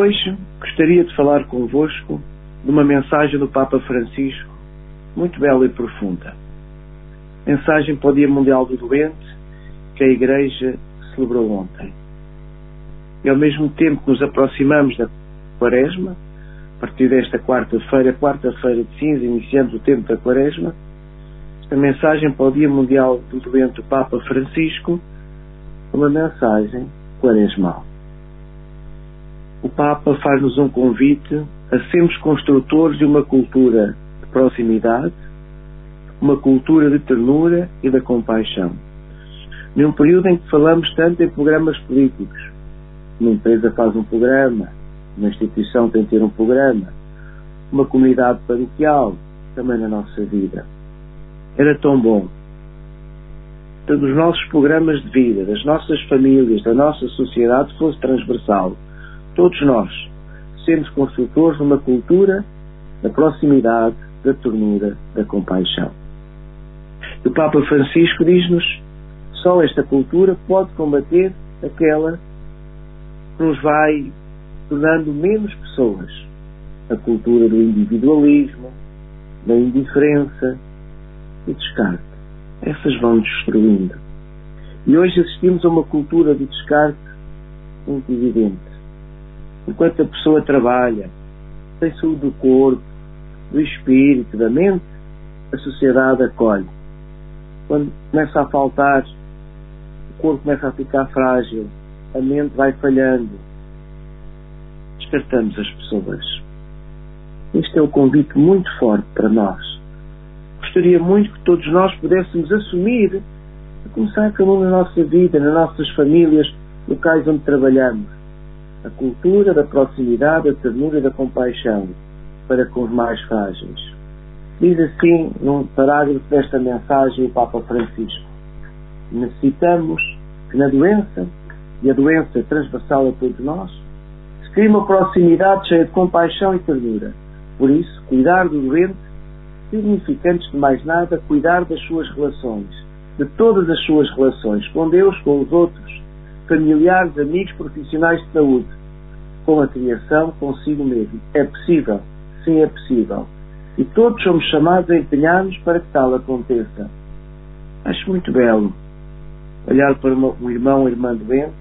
Hoje gostaria de falar convosco de uma mensagem do Papa Francisco muito bela e profunda. Mensagem para o Dia Mundial do Doente que a Igreja celebrou ontem. E ao mesmo tempo que nos aproximamos da Quaresma, a partir desta quarta-feira, quarta-feira de cinza, iniciamos o tempo da Quaresma, esta mensagem para o Dia Mundial do Doente do Papa Francisco, uma mensagem quaresmal. O Papa faz-nos um convite a sermos construtores de uma cultura de proximidade, uma cultura de ternura e da compaixão. Num período em que falamos tanto em programas políticos, uma empresa faz um programa, uma instituição tem que ter um programa, uma comunidade paroquial, também na nossa vida. Era tão bom. Todos os nossos programas de vida, das nossas famílias, da nossa sociedade, fosse transversal. Todos nós, sermos construtores de uma cultura da proximidade, da ternura, da compaixão. E o Papa Francisco diz-nos: só esta cultura pode combater aquela nos vai tornando menos pessoas. A cultura do individualismo, da indiferença e descarte. Essas vão destruindo. E hoje assistimos a uma cultura de descarte muito evidente. Enquanto a pessoa trabalha, tem saúde do corpo, do espírito, da mente, a sociedade acolhe. Quando começa a faltar, o corpo começa a ficar frágil, a mente vai falhando. Descartamos as pessoas. Este é um convite muito forte para nós. Gostaria muito que todos nós pudéssemos assumir, a começar um na nossa vida, nas nossas famílias, locais onde trabalhamos, a cultura da proximidade, da ternura e da compaixão para com os mais frágeis. Diz assim, num parágrafo desta mensagem, o Papa Francisco: Necessitamos que na doença e a doença é transversal a todos nós, se cria uma proximidade cheia de compaixão e ternura. Por isso, cuidar do doente significa, antes de mais nada, cuidar das suas relações, de todas as suas relações, com Deus, com os outros, familiares, amigos, profissionais de saúde, com a criação, consigo mesmo. É possível, sim, é possível. E todos somos chamados a empenhar-nos para que tal aconteça. Acho muito belo olhar para um irmão ou irmã doente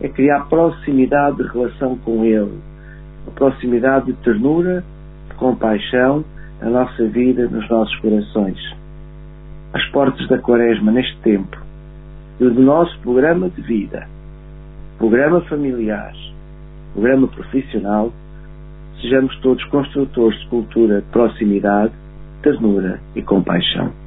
é criar proximidade de relação com Ele, a proximidade de ternura, de compaixão na nossa vida, nos nossos corações. As portas da Quaresma, neste tempo, e do nosso programa de vida, programa familiar, programa profissional, sejamos todos construtores de cultura de proximidade, ternura e compaixão.